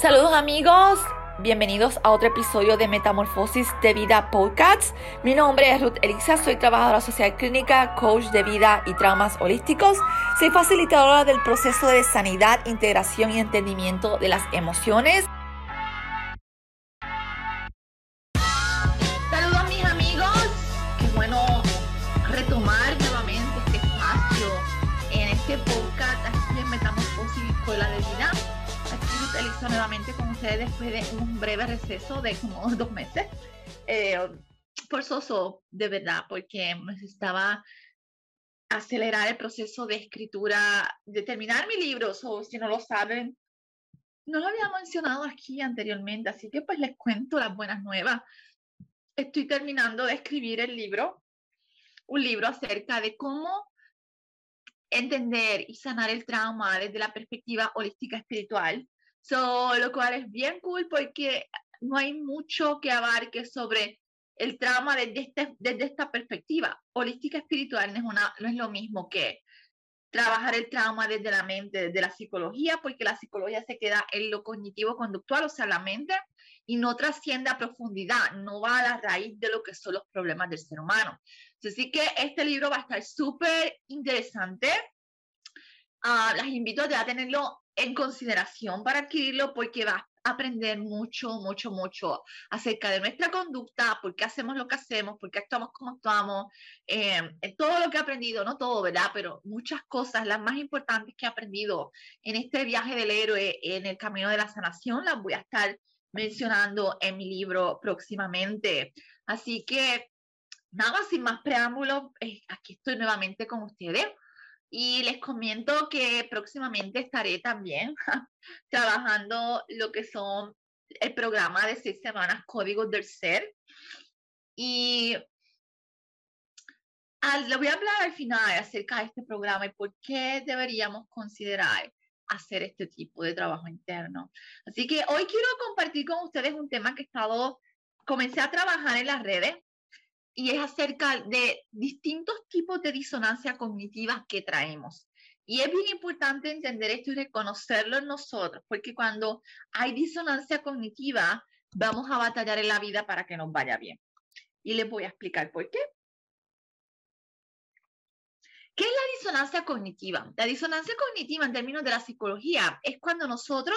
Saludos amigos, bienvenidos a otro episodio de Metamorfosis de Vida Podcast. Mi nombre es Ruth Elisa, soy trabajadora social clínica, coach de vida y traumas holísticos. Soy facilitadora del proceso de sanidad, integración y entendimiento de las emociones. Ustedes después de un breve receso de como dos meses. Eh, forzoso, de verdad, porque necesitaba acelerar el proceso de escritura, de terminar mi libro, o si no lo saben, no lo había mencionado aquí anteriormente, así que pues les cuento las buenas nuevas. Estoy terminando de escribir el libro, un libro acerca de cómo entender y sanar el trauma desde la perspectiva holística espiritual So, lo cual es bien cool porque no hay mucho que abarque sobre el trauma desde, este, desde esta perspectiva. Holística espiritual no es, una, no es lo mismo que trabajar el trauma desde la mente, desde la psicología, porque la psicología se queda en lo cognitivo-conductual, o sea, la mente, y no trasciende a profundidad, no va a la raíz de lo que son los problemas del ser humano. Así que este libro va a estar súper interesante. Uh, las invito a tenerlo en consideración para adquirirlo porque vas a aprender mucho, mucho, mucho acerca de nuestra conducta, por qué hacemos lo que hacemos, por qué actuamos como actuamos, eh, todo lo que he aprendido, no todo, ¿verdad? Pero muchas cosas, las más importantes que he aprendido en este viaje del héroe en el camino de la sanación, las voy a estar mencionando en mi libro próximamente. Así que, nada, sin más preámbulos, eh, aquí estoy nuevamente con ustedes y les comento que próximamente estaré también trabajando lo que son el programa de seis semanas Códigos del Ser. Y le voy a hablar al final acerca de este programa y por qué deberíamos considerar hacer este tipo de trabajo interno. Así que hoy quiero compartir con ustedes un tema que he estado, comencé a trabajar en las redes y es acerca de distintos tipos de disonancia cognitiva que traemos. Y es bien importante entender esto y reconocerlo en nosotros, porque cuando hay disonancia cognitiva, vamos a batallar en la vida para que nos vaya bien. Y les voy a explicar por qué. ¿Qué es la disonancia cognitiva? La disonancia cognitiva en términos de la psicología es cuando nosotros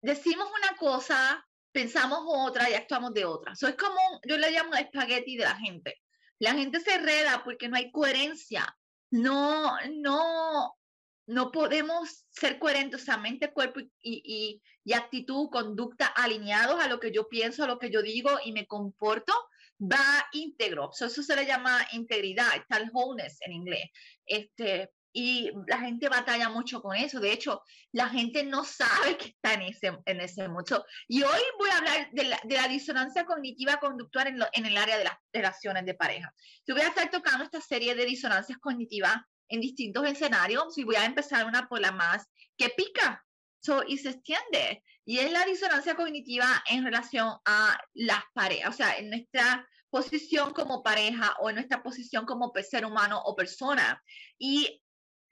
decimos una cosa pensamos otra y actuamos de otra. Eso es como, yo le llamo espagueti de la gente. La gente se reda porque no hay coherencia. No, no, no podemos ser coherentes, mente, cuerpo y, y, y, actitud, conducta alineados a lo que yo pienso, a lo que yo digo y me comporto, va íntegro. eso se le llama integridad, tal wholeness en inglés. Este, y la gente batalla mucho con eso. De hecho, la gente no sabe que está en ese, en ese mucho. Y hoy voy a hablar de la, de la disonancia cognitiva conductual en, en, el área de las relaciones de pareja. Yo voy a estar tocando esta serie de disonancias cognitivas en distintos escenarios y voy a empezar una por la más que pica so, y se extiende. Y es la disonancia cognitiva en relación a las parejas, o sea, en nuestra posición como pareja o en nuestra posición como ser humano o persona. Y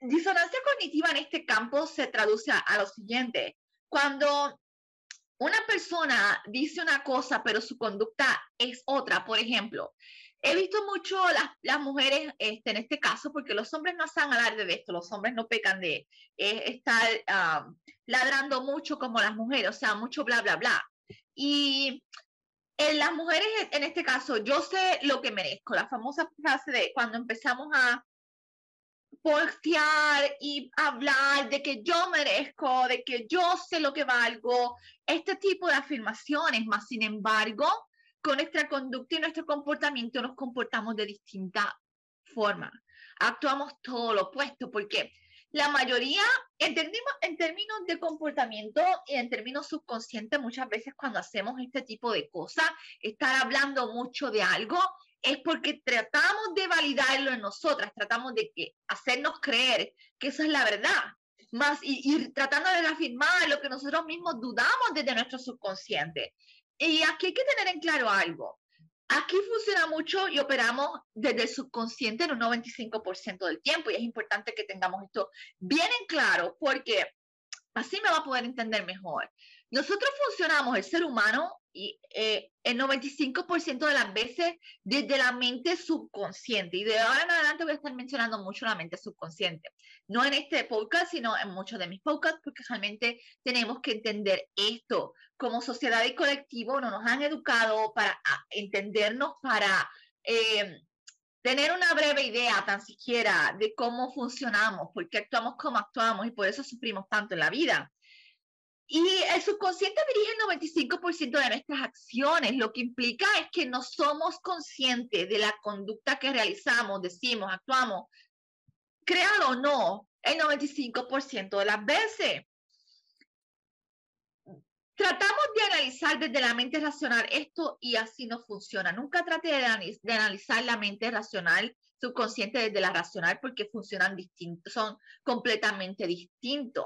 disonancia cognitiva en este campo se traduce a, lo siguiente. Cuando una persona dice una cosa, pero su conducta es otra, por ejemplo, he visto mucho las, las mujeres este, en este caso, porque los hombres no saben hablar de esto, los hombres no pecan de estar ladrando mucho como las mujeres, o sea, mucho bla, bla, bla. Y en las mujeres, en este caso, yo sé lo que merezco, la famosa frase de cuando empezamos a postear y hablar de que yo merezco, de que yo sé lo que valgo, este tipo de afirmaciones, más sin embargo, con nuestra conducta y nuestro comportamiento nos comportamos de distinta forma. Actuamos todo lo opuesto porque la mayoría, en términos, en términos de comportamiento y en términos subconscientes, muchas veces cuando hacemos este tipo de cosas, estar hablando mucho de algo, es porque tratamos de validarlo en nosotras, tratamos de que, hacernos creer que eso es la verdad, más y, tratando de afirmar lo que nosotros mismos dudamos desde nuestro subconsciente. Y aquí hay que tener en claro algo. Aquí funciona mucho y operamos desde el subconsciente en un 95% del tiempo y es importante que tengamos esto bien en claro porque Así me va a poder entender mejor. Nosotros funcionamos, el ser humano, y eh, el 95% de las veces desde la mente subconsciente. Y de ahora en adelante voy a estar mencionando mucho la mente subconsciente. No en este podcast, sino en muchos de mis podcasts, porque realmente tenemos que entender esto. Como sociedad y colectivo no nos han educado para entendernos, para eh, tener una breve idea tan siquiera de cómo funcionamos, porque actuamos como actuamos y por eso sufrimos tanto en la vida. Y el subconsciente dirige el 95% de nuestras acciones, lo que implica es que no somos conscientes de la conducta que realizamos, decimos, actuamos, creado o no, el 95% de las veces. Tratamos de analizar desde la mente racional esto y así no funciona. Nunca trate de analizar la mente racional subconsciente desde la racional porque funcionan distintos, son completamente distintos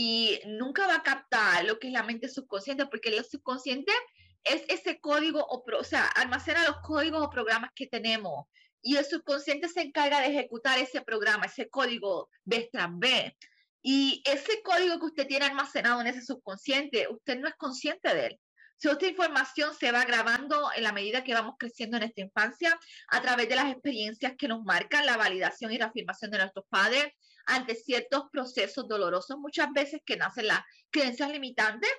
y nunca va a captar lo que es la mente subconsciente, porque el subconsciente es ese código, o, o sea, almacena los códigos o programas que tenemos. Y el subconsciente se encarga de ejecutar ese programa, ese código vez tras vez. Y ese código que usted tiene almacenado en ese subconsciente, usted no es consciente de él. Si esta información se va grabando en la medida que vamos creciendo en esta infancia, a través de las experiencias que nos marcan la validación y la afirmación de nuestros padres, ante ciertos procesos dolorosos, muchas veces que nacen las creencias limitantes.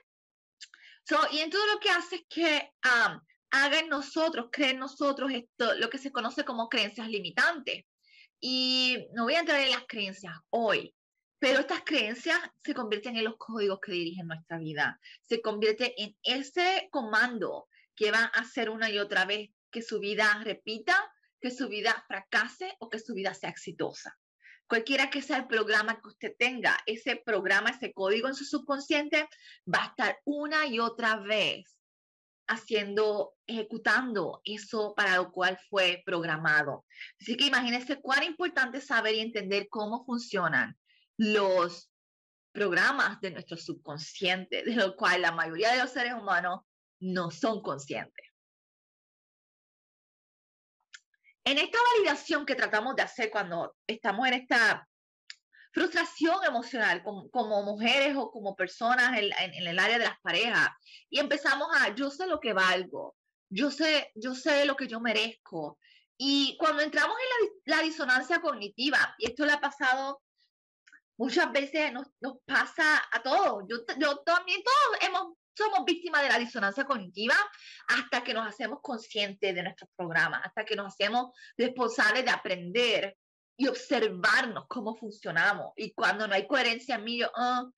y en todo lo que hace es que um, haga en nosotros, cree en nosotros esto, lo que se conoce como creencias limitantes. Y no voy a entrar en las creencias hoy, pero estas creencias se convierten en los códigos que dirigen nuestra vida. Se convierte en ese comando que va a hacer una y otra vez que su vida repita, que su vida fracase o que su vida sea exitosa cualquiera que sea el programa que usted tenga, ese programa, ese código en su subconsciente va a estar una y otra vez haciendo, ejecutando eso para lo cual fue programado. Así que imagínense cuán importante saber y entender cómo funcionan los programas de nuestro subconsciente, de lo cual la mayoría de los seres humanos no son conscientes. En esta validación que tratamos de hacer cuando estamos en esta frustración emocional como, mujeres o como personas en, el área de las parejas y empezamos a yo sé lo que valgo, yo sé, yo sé lo que yo merezco. Y cuando entramos en la, disonancia cognitiva, y esto le ha pasado muchas veces, nos, nos pasa a todos, yo, yo también todos hemos somos víctimas de la disonancia cognitiva hasta que nos hacemos conscientes de nuestros programas, hasta que nos hacemos responsables de aprender y observarnos cómo funcionamos. Y cuando no hay coherencia en mí, yo oh,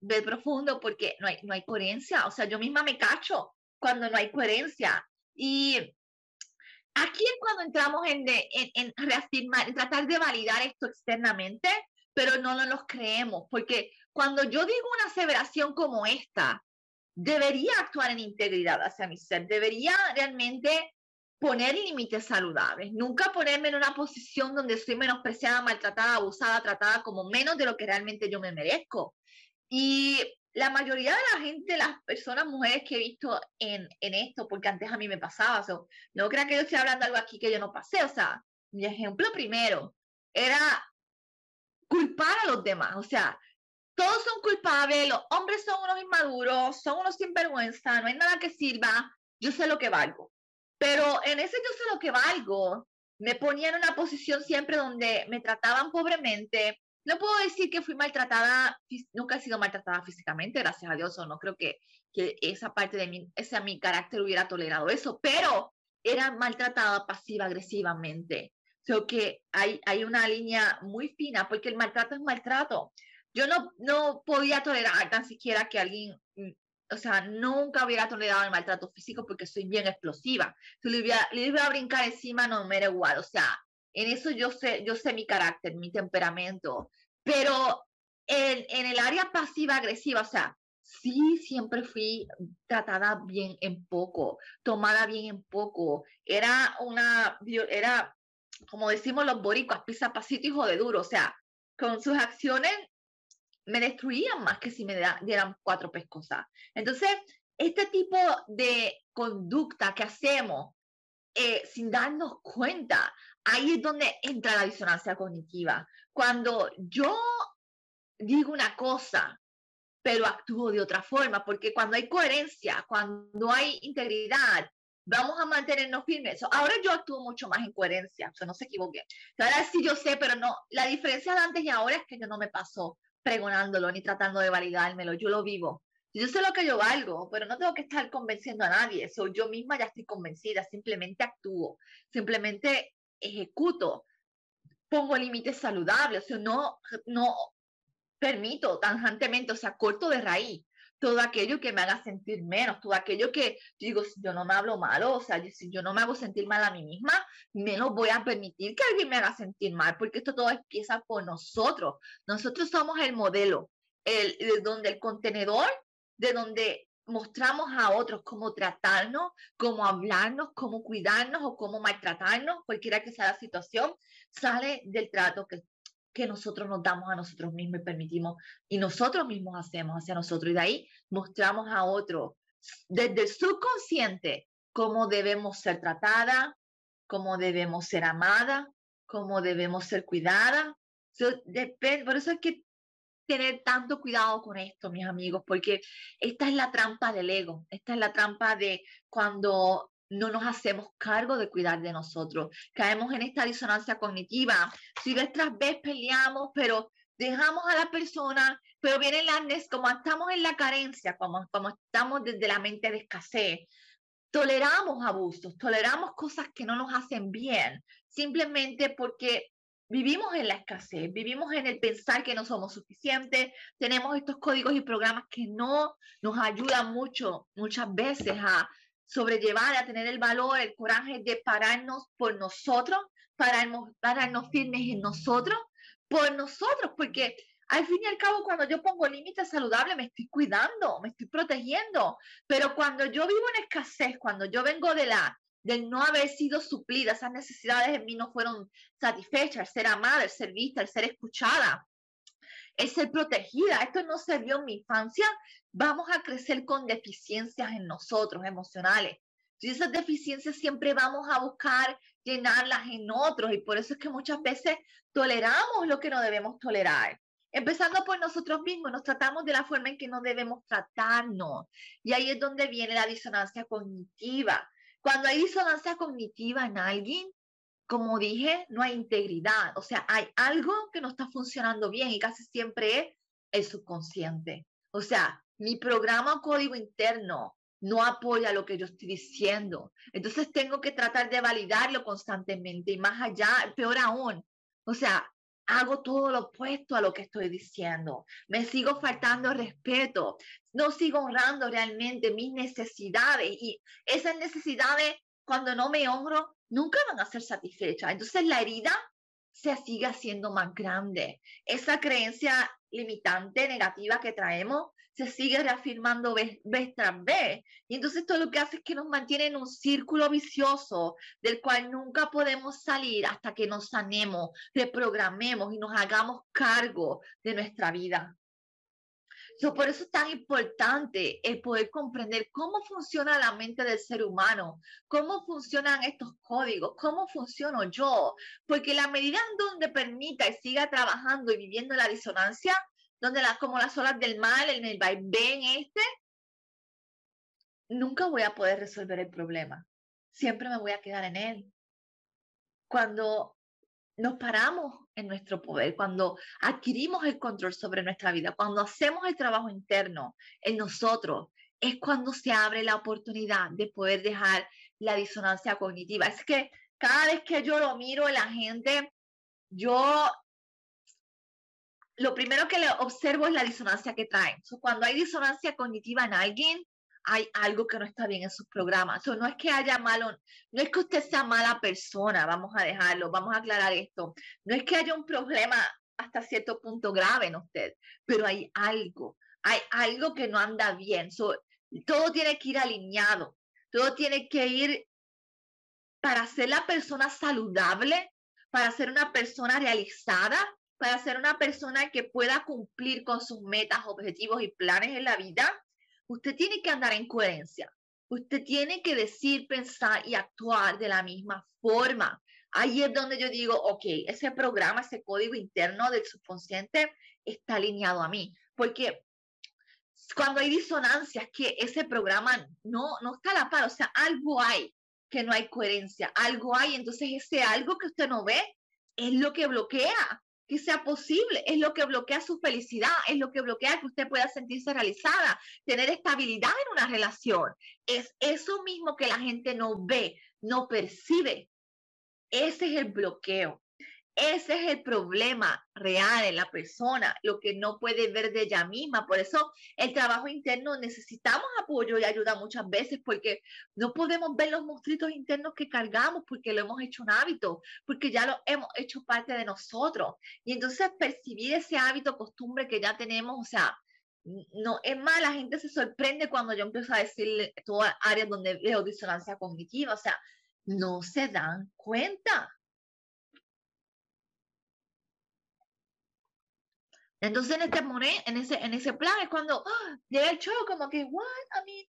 de profundo porque no hay, no hay coherencia. O sea, yo misma me cacho cuando no hay coherencia. Y aquí es cuando entramos en, en, en reafirmar, en tratar de validar esto externamente, pero no nos creemos, porque cuando yo digo una aseveración como esta, debería actuar en integridad hacia mi ser, debería realmente poner límites saludables, nunca ponerme en una posición donde estoy menospreciada, maltratada, abusada, tratada como menos de lo que realmente yo me merezco. Y la mayoría de la gente, las personas, mujeres que he visto en, en esto, porque antes a mí me pasaba, no crean que yo estoy hablando algo aquí que yo no pasé, o sea, mi ejemplo primero era culpar a los demás, o sea, todos son culpables, los hombres son unos inmaduros, son unos sinvergüenza, no hay nada que sirva, yo sé lo que valgo. Pero en ese yo sé lo que valgo, me ponía en una posición siempre donde me trataban pobremente. No puedo decir que fui maltratada, nunca he sido maltratada físicamente, gracias a Dios, o no creo que, que esa parte de mí, ese mi carácter hubiera tolerado eso, pero era maltratada pasiva-agresivamente. Creo que hay, hay una línea muy fina, porque el maltrato es maltrato yo no, no podía tolerar tan siquiera que alguien, mm, o sea, nunca hubiera tolerado el maltrato físico porque soy bien explosiva. Si le iba, le iba a brincar encima, no me era igual. O sea, en eso yo sé, yo sé mi carácter, mi temperamento. Pero en, en el área pasiva-agresiva, o sea, sí siempre fui tratada bien en poco, tomada bien en poco. Era una, era, como decimos los boricuas, pisa pasito hijo de duro. O sea, con sus acciones me destruían más que si me dieran cuatro pescosas. Entonces, este tipo de conducta que hacemos eh, sin darnos cuenta, ahí es donde entra la disonancia cognitiva. Cuando yo digo una cosa pero actúo de otra forma, porque cuando hay coherencia, cuando hay integridad, vamos a mantenernos firmes. Ahora yo actúo mucho más en coherencia, o sea, no se equivoque. Ahora sí yo sé, pero no, la diferencia de antes y ahora es que no me paso pregonándolo ni tratando de validármelo, yo lo vivo. Yo sé lo que yo valgo, pero no tengo que estar convenciendo a nadie. Eso yo misma ya estoy convencida, simplemente actúo, simplemente ejecuto, pongo límites saludables, o sea, no, no permito tangentemente, o sea, corto de raíz todo aquello que me haga sentir menos, todo aquello que digo, si yo no me hablo malo, o sea, si yo no me hago sentir mal a mí misma, menos voy a permitir que alguien me haga sentir mal, porque esto todo empieza por nosotros. Nosotros somos el modelo, el, de donde el contenedor, de donde mostramos a otros cómo tratarnos, cómo hablarnos, cómo cuidarnos o cómo maltratarnos, cualquiera que sea la situación, sale del trato que que nosotros nos damos a nosotros mismos y permitimos y nosotros mismos hacemos hacia nosotros. Y de ahí mostramos a otro desde el subconsciente cómo debemos ser tratada, cómo debemos ser amada, cómo debemos ser cuidada. por eso hay que tener tanto cuidado con esto, mis amigos, porque esta es la trampa del ego, esta es la trampa de cuando no nos hacemos cargo de cuidar de nosotros. Caemos en esta disonancia cognitiva. Si vez tras vez peleamos, pero dejamos a la persona, pero viene la como estamos en la carencia, como, como estamos desde la mente de escasez, toleramos abusos, toleramos cosas que no nos hacen bien, simplemente porque vivimos en la escasez, vivimos en el pensar que no somos suficientes, tenemos estos códigos y programas que no nos ayudan mucho, muchas veces a sobrellevar, a tener el valor, el coraje de pararnos por nosotros, pararnos, pararnos firmes en nosotros, por nosotros, porque al fin y al cabo, cuando yo pongo límites saludables, me estoy cuidando, me estoy protegiendo. Pero cuando yo vivo en escasez, cuando yo vengo de la del no haber sido suplida, esas necesidades en mí no fueron satisfechas, el ser amada, el ser vista, el ser escuchada, el ser protegida. Esto no se vio en mi infancia, vamos a crecer con deficiencias en nosotros, emocionales. Y esas deficiencias siempre vamos a buscar llenarlas en otros y por eso es que muchas veces toleramos lo que no debemos tolerar. Empezando por nosotros mismos, nos tratamos de la forma en que no debemos tratarnos. Y ahí es donde viene la disonancia cognitiva. Cuando hay disonancia cognitiva en alguien, como dije, no hay integridad. O sea, hay algo que no está funcionando bien y casi siempre es el subconsciente. O sea, mi programa o código interno no apoya lo que yo estoy diciendo. Entonces tengo que tratar de validarlo constantemente y más allá, peor aún, o sea, hago todo lo opuesto a lo que estoy diciendo. Me sigo faltando respeto, no sigo honrando realmente mis necesidades y esas necesidades, cuando no me honro, nunca van a ser satisfechas. Entonces la herida se sigue haciendo más grande. Esa creencia limitante, negativa que traemos, se sigue reafirmando vez, tras vez. Y entonces todo lo que hace es que nos mantiene en un círculo vicioso del cual nunca podemos salir hasta que nos sanemos, reprogramemos y nos hagamos cargo de nuestra vida por eso es tan importante el poder comprender cómo funciona la mente del ser humano, cómo funcionan estos códigos, cómo funciono yo, porque la medida en donde permita y siga trabajando y viviendo la disonancia, donde las como las olas del mal, en el vaivén este, nunca voy a poder resolver el problema. Siempre me voy a quedar en él. Cuando nos paramos en nuestro poder, cuando adquirimos el control sobre nuestra vida, cuando hacemos el trabajo interno en nosotros, es cuando se abre la oportunidad de poder dejar la disonancia cognitiva. Es que cada vez que yo lo miro en la gente, yo lo primero que le observo es la disonancia que traen. cuando hay disonancia cognitiva en alguien, hay algo que no está bien en sus programas. no es que haya malo, no es que usted sea mala persona, vamos a dejarlo, vamos a aclarar esto. No es que haya un problema hasta cierto punto grave en usted, pero hay algo, hay algo que no anda bien. todo tiene que ir alineado, todo tiene que ir para ser la persona saludable, para ser una persona realizada, para ser una persona que pueda cumplir con sus metas, objetivos y planes en la vida usted tiene que andar en coherencia. Usted tiene que decir, pensar y actuar de la misma forma. Ahí es donde yo digo, ok, ese programa, ese código interno del subconsciente está alineado a mí. Porque cuando hay disonancias, que ese programa no, no está a la par, o sea, algo hay que no hay coherencia, algo hay, entonces ese algo que usted no ve es lo que bloquea que sea posible, es lo que bloquea su felicidad, es lo que bloquea que usted pueda sentirse realizada, tener estabilidad en una relación. Es eso mismo que la gente no ve, no percibe. Ese es el bloqueo. Ese es el problema real en la persona, lo que no puede ver de ella misma. Por eso el trabajo interno necesitamos apoyo y ayuda muchas veces porque no podemos ver los monstruitos internos que cargamos porque lo hemos hecho un hábito, porque ya lo hemos hecho parte de nosotros. Y entonces percibir ese hábito, costumbre que ya tenemos, o sea, no, es más, la gente se sorprende cuando yo empiezo a decirle todas áreas donde veo disonancia cognitiva, o sea, no se dan cuenta Entonces en este en ese, plan es cuando ¡ah! llega el show como que, what, a mí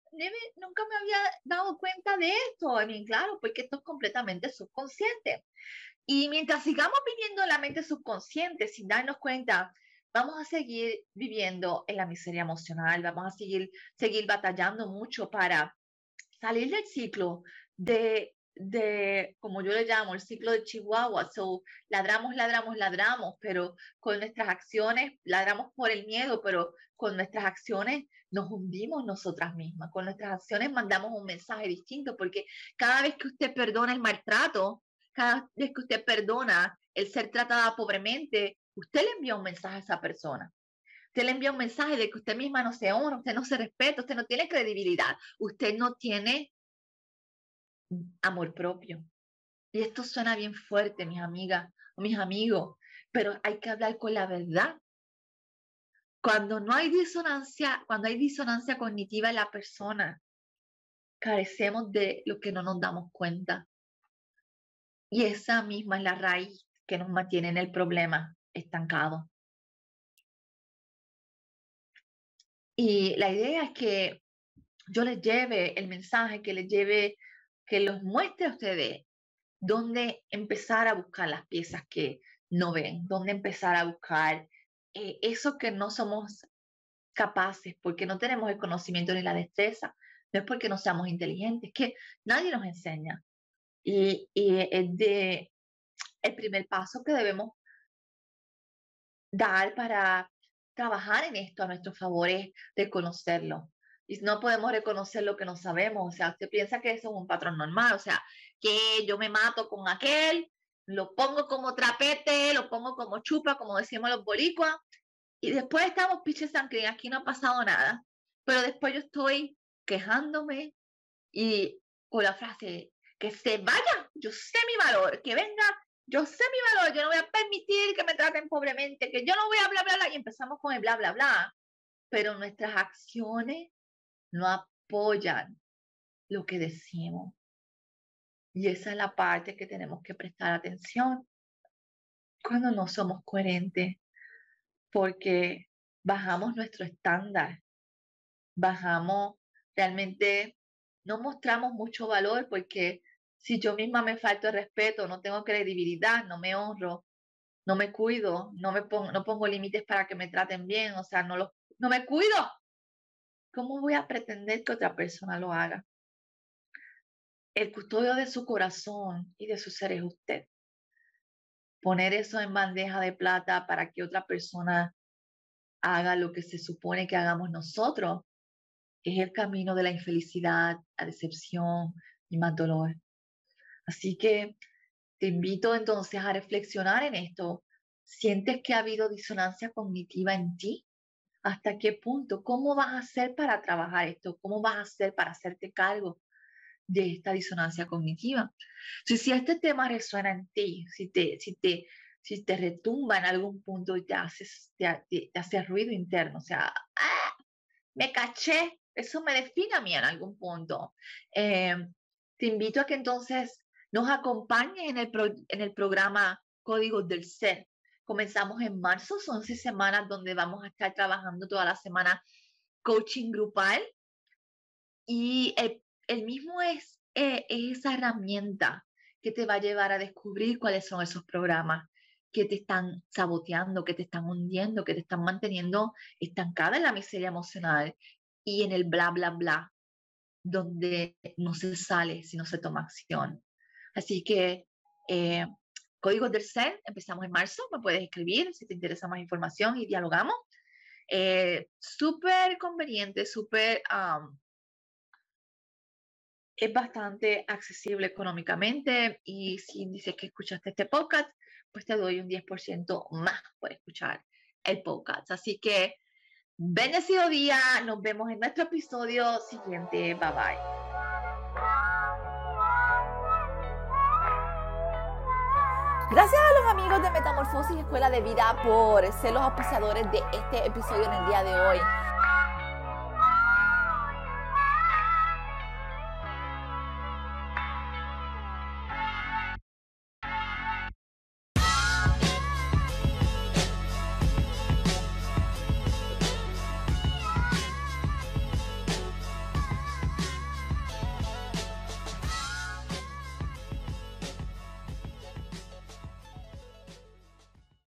nunca me había dado cuenta de esto. A mí, claro, porque esto es completamente subconsciente. Y mientras sigamos viviendo en la mente subconsciente sin darnos cuenta, vamos a seguir viviendo en la miseria emocional, vamos a seguir, seguir batallando mucho para salir del ciclo de de, como yo le llamo, el ciclo de Chihuahua. So, ladramos, ladramos, ladramos, pero con nuestras acciones, ladramos por el miedo, pero con nuestras acciones nos hundimos nosotras mismas. Con nuestras acciones mandamos un mensaje distinto, porque cada vez que usted perdona el maltrato, cada vez que usted perdona el ser tratada pobremente, usted le envía un mensaje a esa persona. Usted le envía un mensaje de que usted misma no se honra, usted no se respeta, usted no tiene credibilidad, usted no tiene amor propio. Y esto suena bien fuerte, mis amigas o mis amigos, pero hay que hablar con la verdad. Cuando no hay disonancia, cuando hay disonancia cognitiva en la persona, carecemos de lo que no nos damos cuenta. Y esa misma es la raíz que nos mantiene en el problema estancado. Y la idea es que yo les lleve el mensaje, que les lleve que los muestre a ustedes dónde empezar a buscar las piezas que no ven, dónde empezar a buscar eh, eso que no somos capaces, porque no tenemos el conocimiento ni la destreza, no es porque no seamos inteligentes, que nadie nos enseña. Y, y es de el primer paso que debemos dar para trabajar en esto a nuestro favor es reconocerlo, y no podemos reconocer lo que no sabemos. O sea, usted piensa que eso es un patrón normal, o sea, que yo me mato con aquel, lo pongo como trapete, lo pongo como chupa, como decimos los boricuas, y después estamos piches sangre, aquí no ha pasado nada. Pero después yo estoy quejándome y con la frase, que se vaya, yo sé mi valor, que venga, yo sé mi valor, yo no voy a permitir que me traten pobremente, que yo no voy a bla, bla, bla, y empezamos con el bla, bla, bla. Pero nuestras acciones no apoyan lo que decimos. Y esa es la parte que tenemos que prestar atención cuando no somos coherentes, porque bajamos nuestro estándar, bajamos, realmente no mostramos mucho valor porque si yo misma me falto el respeto, no tengo credibilidad, no me honro, no me cuido, no me pongo, no pongo límites para que me traten bien, o sea, no, lo, no me cuido, ¿cómo voy a pretender que otra persona lo haga? El custodio de su corazón y de su ser es usted. Poner eso en bandeja de plata para que otra persona haga lo que se supone que hagamos nosotros es el camino de la infelicidad, la decepción y más dolor. Así que te invito entonces a reflexionar en esto. ¿Sientes que ha habido disonancia cognitiva en ti? Hasta qué punto, cómo vas a hacer para trabajar esto, cómo vas a hacer para hacerte cargo de esta disonancia cognitiva. Si, si este tema resuena en ti, si te, si te, si te retumba en algún punto y te, haces, te, hace ruido interno, o sea, ¡ah! me caché, eso me define a mí en algún punto. Eh, te invito a que entonces nos acompañes en el, en el programa Códigos del Ser. Comenzamos en marzo, son seis semanas donde vamos a estar trabajando toda la semana coaching grupal y el, mismo es, eh, es esa herramienta que te va a llevar a descubrir cuáles son esos programas que te están saboteando, que te están hundiendo, que te están manteniendo estancada en la miseria emocional y en el bla, bla, bla, donde no se sale si no se toma acción. Así que eh, Códigos del Ser, empezamos en marzo, me puedes escribir si te interesa más información y dialogamos. Eh, súper conveniente, súper... es bastante accesible económicamente y si dices que escuchaste este podcast, pues te doy un 10% más por escuchar el podcast. Así que bendecido día, nos vemos en nuestro episodio siguiente. Bye bye. Gracias a los amigos de Metamorfosis Escuela de Vida por ser los auspiciadores de este episodio en el día de hoy.